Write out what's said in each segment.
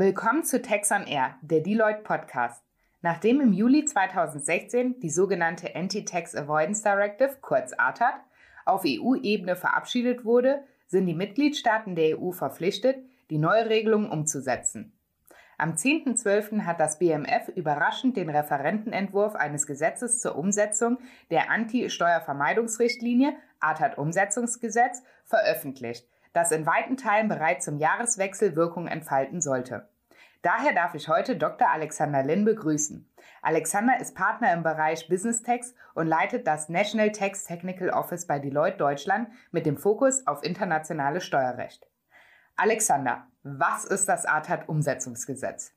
Willkommen zu Tax on Air, der Deloitte Podcast. Nachdem im Juli 2016 die sogenannte Anti-Tax Avoidance Directive, kurz ATAD, auf EU-Ebene verabschiedet wurde, sind die Mitgliedstaaten der EU verpflichtet, die neue Regelung umzusetzen. Am 10.12. hat das BMF überraschend den Referentenentwurf eines Gesetzes zur Umsetzung der Anti-Steuervermeidungsrichtlinie ATAD-Umsetzungsgesetz veröffentlicht, das in weiten Teilen bereits zum Jahreswechsel Wirkung entfalten sollte. Daher darf ich heute Dr. Alexander Lin begrüßen. Alexander ist Partner im Bereich Business Tax und leitet das National Tax Technical Office bei Deloitte Deutschland mit dem Fokus auf internationales Steuerrecht. Alexander, was ist das ATAT-Umsetzungsgesetz?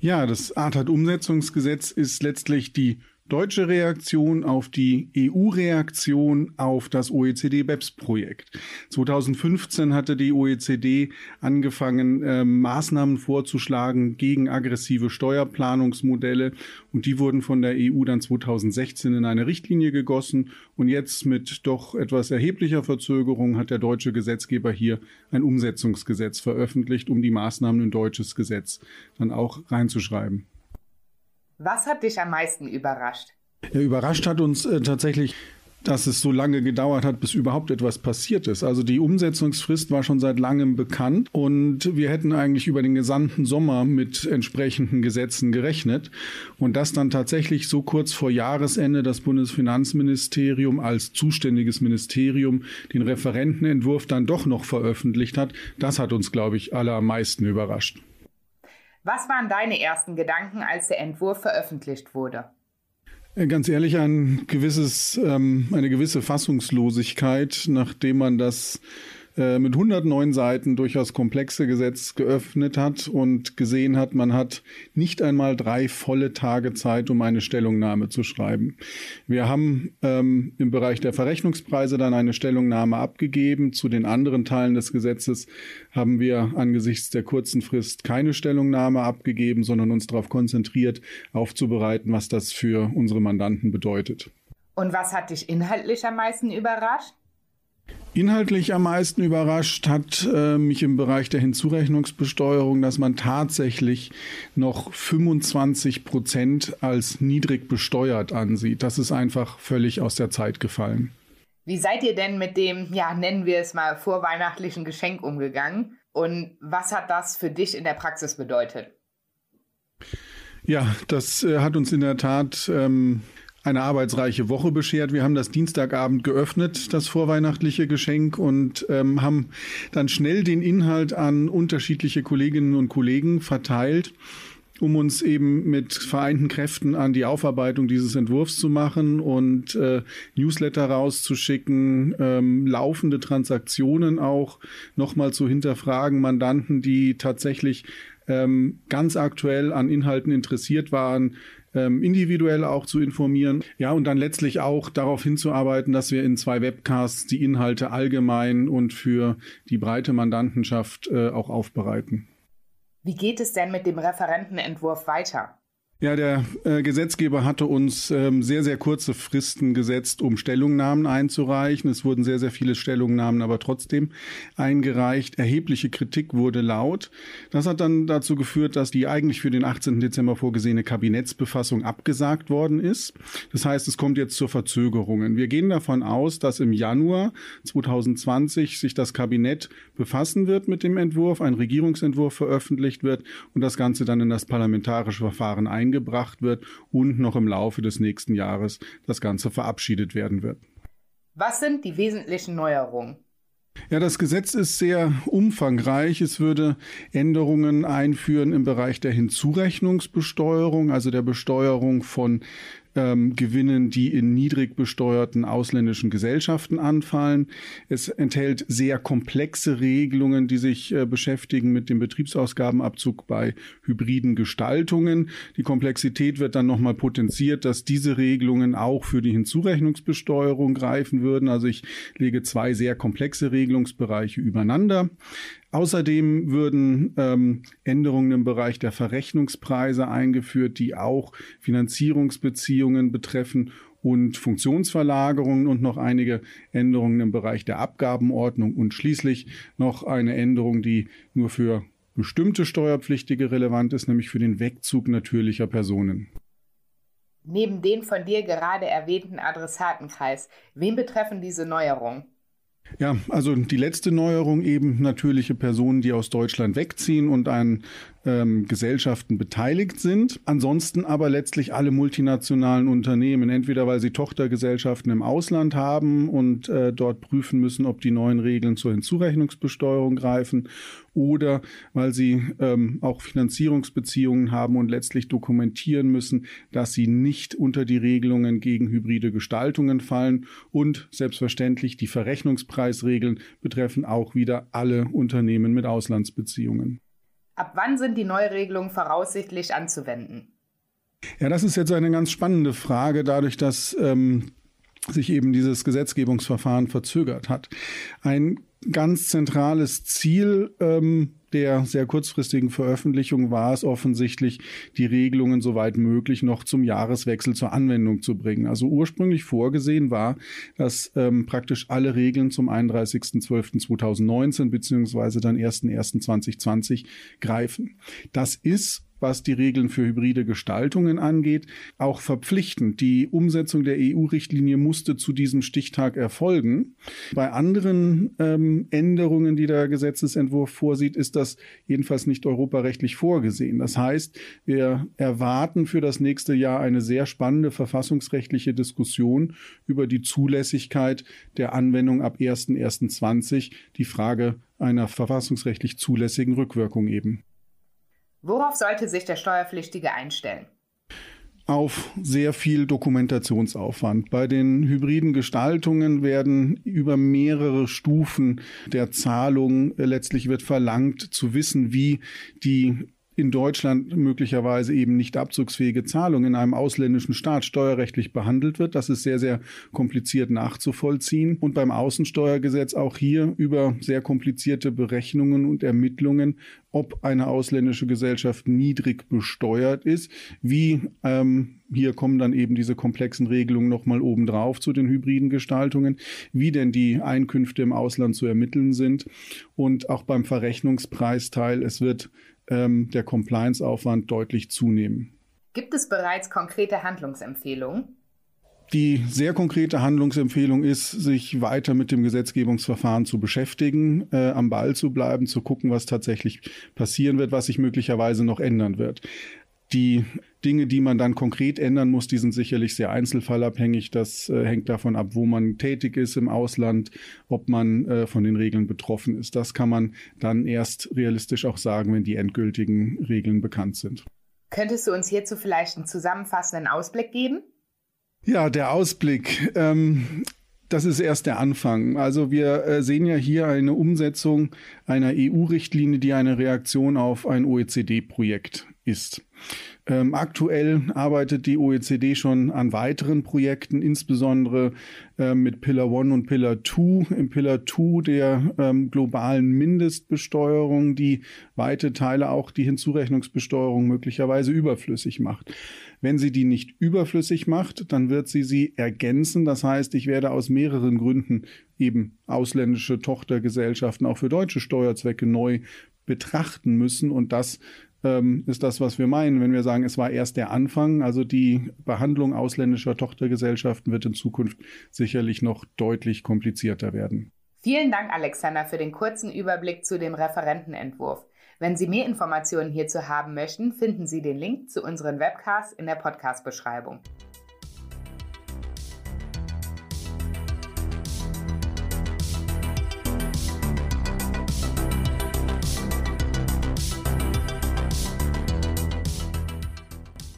Ja, das ATAT-Umsetzungsgesetz ist letztlich die deutsche Reaktion auf die EU-Reaktion auf das OECD-BEPS-Projekt. 2015 hatte die OECD angefangen, äh, Maßnahmen vorzuschlagen gegen aggressive Steuerplanungsmodelle und die wurden von der EU dann 2016 in eine Richtlinie gegossen und jetzt mit doch etwas erheblicher Verzögerung hat der deutsche Gesetzgeber hier ein Umsetzungsgesetz veröffentlicht, um die Maßnahmen in deutsches Gesetz dann auch reinzuschreiben. Was hat dich am meisten überrascht? Ja, überrascht hat uns äh, tatsächlich, dass es so lange gedauert hat, bis überhaupt etwas passiert ist. Also die Umsetzungsfrist war schon seit langem bekannt und wir hätten eigentlich über den gesamten Sommer mit entsprechenden Gesetzen gerechnet. Und dass dann tatsächlich so kurz vor Jahresende das Bundesfinanzministerium als zuständiges Ministerium den Referentenentwurf dann doch noch veröffentlicht hat, das hat uns, glaube ich, alle am meisten überrascht. Was waren deine ersten Gedanken, als der Entwurf veröffentlicht wurde? Äh, ganz ehrlich, ein gewisses, ähm, eine gewisse Fassungslosigkeit, nachdem man das äh, mit 109 Seiten durchaus komplexe Gesetz geöffnet hat und gesehen hat, man hat nicht einmal drei volle Tage Zeit, um eine Stellungnahme zu schreiben. Wir haben ähm, im Bereich der Verrechnungspreise dann eine Stellungnahme abgegeben. Zu den anderen Teilen des Gesetzes haben wir angesichts der kurzen Frist keine Stellungnahme abgegeben, sondern uns darauf konzentriert, aufzubereiten, was das für unsere Mandanten bedeutet. Und was hat dich inhaltlich am meisten überrascht? Inhaltlich am meisten überrascht hat äh, mich im Bereich der Hinzurechnungsbesteuerung, dass man tatsächlich noch 25 Prozent als niedrig besteuert ansieht. Das ist einfach völlig aus der Zeit gefallen. Wie seid ihr denn mit dem, ja, nennen wir es mal, vorweihnachtlichen Geschenk umgegangen? Und was hat das für dich in der Praxis bedeutet? Ja, das äh, hat uns in der Tat ähm, eine arbeitsreiche Woche beschert. Wir haben das Dienstagabend geöffnet, das vorweihnachtliche Geschenk, und ähm, haben dann schnell den Inhalt an unterschiedliche Kolleginnen und Kollegen verteilt um uns eben mit vereinten Kräften an die Aufarbeitung dieses Entwurfs zu machen und äh, Newsletter rauszuschicken, ähm, laufende Transaktionen auch nochmal zu hinterfragen, Mandanten, die tatsächlich ähm, ganz aktuell an Inhalten interessiert waren, ähm, individuell auch zu informieren. Ja, und dann letztlich auch darauf hinzuarbeiten, dass wir in zwei Webcasts die Inhalte allgemein und für die breite Mandantenschaft äh, auch aufbereiten. Wie geht es denn mit dem Referentenentwurf weiter? Ja, der äh, Gesetzgeber hatte uns ähm, sehr, sehr kurze Fristen gesetzt, um Stellungnahmen einzureichen. Es wurden sehr, sehr viele Stellungnahmen aber trotzdem eingereicht. Erhebliche Kritik wurde laut. Das hat dann dazu geführt, dass die eigentlich für den 18. Dezember vorgesehene Kabinettsbefassung abgesagt worden ist. Das heißt, es kommt jetzt zur Verzögerungen. Wir gehen davon aus, dass im Januar 2020 sich das Kabinett befassen wird mit dem Entwurf, ein Regierungsentwurf veröffentlicht wird und das Ganze dann in das parlamentarische Verfahren eingereicht eingebracht wird und noch im Laufe des nächsten Jahres das Ganze verabschiedet werden wird. Was sind die wesentlichen Neuerungen? Ja, das Gesetz ist sehr umfangreich. Es würde Änderungen einführen im Bereich der Hinzurechnungsbesteuerung, also der Besteuerung von ähm, Gewinnen, die in niedrig besteuerten ausländischen Gesellschaften anfallen. Es enthält sehr komplexe Regelungen, die sich äh, beschäftigen mit dem Betriebsausgabenabzug bei hybriden Gestaltungen. Die Komplexität wird dann nochmal potenziert, dass diese Regelungen auch für die Hinzurechnungsbesteuerung greifen würden. Also ich lege zwei sehr komplexe Regelungsbereiche übereinander. Außerdem würden ähm, Änderungen im Bereich der Verrechnungspreise eingeführt, die auch Finanzierungsbeziehungen betreffen und Funktionsverlagerungen und noch einige Änderungen im Bereich der Abgabenordnung und schließlich noch eine Änderung, die nur für bestimmte Steuerpflichtige relevant ist, nämlich für den Wegzug natürlicher Personen. Neben den von dir gerade erwähnten Adressatenkreis, wen betreffen diese Neuerungen? Ja, also die letzte Neuerung eben natürliche Personen, die aus Deutschland wegziehen und an ähm, Gesellschaften beteiligt sind. Ansonsten aber letztlich alle multinationalen Unternehmen, entweder weil sie Tochtergesellschaften im Ausland haben und äh, dort prüfen müssen, ob die neuen Regeln zur Hinzurechnungsbesteuerung greifen oder weil sie ähm, auch Finanzierungsbeziehungen haben und letztlich dokumentieren müssen, dass sie nicht unter die Regelungen gegen hybride Gestaltungen fallen und selbstverständlich die Verrechnungspreisregeln betreffen auch wieder alle Unternehmen mit Auslandsbeziehungen. Ab wann sind die Neuregelungen voraussichtlich anzuwenden? Ja, das ist jetzt eine ganz spannende Frage, dadurch, dass ähm, sich eben dieses Gesetzgebungsverfahren verzögert hat. Ein ganz zentrales Ziel ähm, der sehr kurzfristigen Veröffentlichung war es offensichtlich, die Regelungen soweit möglich noch zum Jahreswechsel zur Anwendung zu bringen. Also ursprünglich vorgesehen war, dass ähm, praktisch alle Regeln zum 31.12.2019 beziehungsweise dann 1.1.2020 greifen. Das ist was die Regeln für hybride Gestaltungen angeht, auch verpflichtend. Die Umsetzung der EU-Richtlinie musste zu diesem Stichtag erfolgen. Bei anderen ähm, Änderungen, die der Gesetzesentwurf vorsieht, ist das jedenfalls nicht europarechtlich vorgesehen. Das heißt, wir erwarten für das nächste Jahr eine sehr spannende verfassungsrechtliche Diskussion über die Zulässigkeit der Anwendung ab 1.1.20, die Frage einer verfassungsrechtlich zulässigen Rückwirkung eben. Worauf sollte sich der Steuerpflichtige einstellen? auf sehr viel Dokumentationsaufwand. Bei den hybriden Gestaltungen werden über mehrere Stufen der Zahlung letztlich wird verlangt zu wissen, wie die in Deutschland möglicherweise eben nicht abzugsfähige Zahlung in einem ausländischen Staat steuerrechtlich behandelt wird. Das ist sehr, sehr kompliziert nachzuvollziehen. Und beim Außensteuergesetz auch hier über sehr komplizierte Berechnungen und Ermittlungen, ob eine ausländische Gesellschaft niedrig besteuert ist. Wie ähm, hier kommen dann eben diese komplexen Regelungen nochmal obendrauf zu den hybriden Gestaltungen, wie denn die Einkünfte im Ausland zu ermitteln sind. Und auch beim Verrechnungspreisteil, es wird ähm, der Compliance-Aufwand deutlich zunehmen. Gibt es bereits konkrete Handlungsempfehlungen? Die sehr konkrete Handlungsempfehlung ist, sich weiter mit dem Gesetzgebungsverfahren zu beschäftigen, äh, am Ball zu bleiben, zu gucken, was tatsächlich passieren wird, was sich möglicherweise noch ändern wird. Die Dinge, die man dann konkret ändern muss, die sind sicherlich sehr einzelfallabhängig. Das äh, hängt davon ab, wo man tätig ist im Ausland, ob man äh, von den Regeln betroffen ist. Das kann man dann erst realistisch auch sagen, wenn die endgültigen Regeln bekannt sind. Könntest du uns hierzu vielleicht einen zusammenfassenden Ausblick geben? Ja, der Ausblick. Ähm, das ist erst der Anfang. Also wir äh, sehen ja hier eine Umsetzung einer EU-Richtlinie, die eine Reaktion auf ein OECD-Projekt ist. Ähm, aktuell arbeitet die OECD schon an weiteren Projekten, insbesondere äh, mit Pillar One und Pillar Two. Im Pillar Two der ähm, globalen Mindestbesteuerung, die weite Teile auch die Hinzurechnungsbesteuerung möglicherweise überflüssig macht. Wenn sie die nicht überflüssig macht, dann wird sie sie ergänzen. Das heißt, ich werde aus mehreren Gründen eben ausländische Tochtergesellschaften auch für deutsche Steuerzwecke neu betrachten müssen und das ähm, ist das, was wir meinen, wenn wir sagen, es war erst der Anfang. Also die Behandlung ausländischer Tochtergesellschaften wird in Zukunft sicherlich noch deutlich komplizierter werden. Vielen Dank, Alexander, für den kurzen Überblick zu dem Referentenentwurf. Wenn Sie mehr Informationen hierzu haben möchten, finden Sie den Link zu unseren Webcasts in der Podcast-Beschreibung.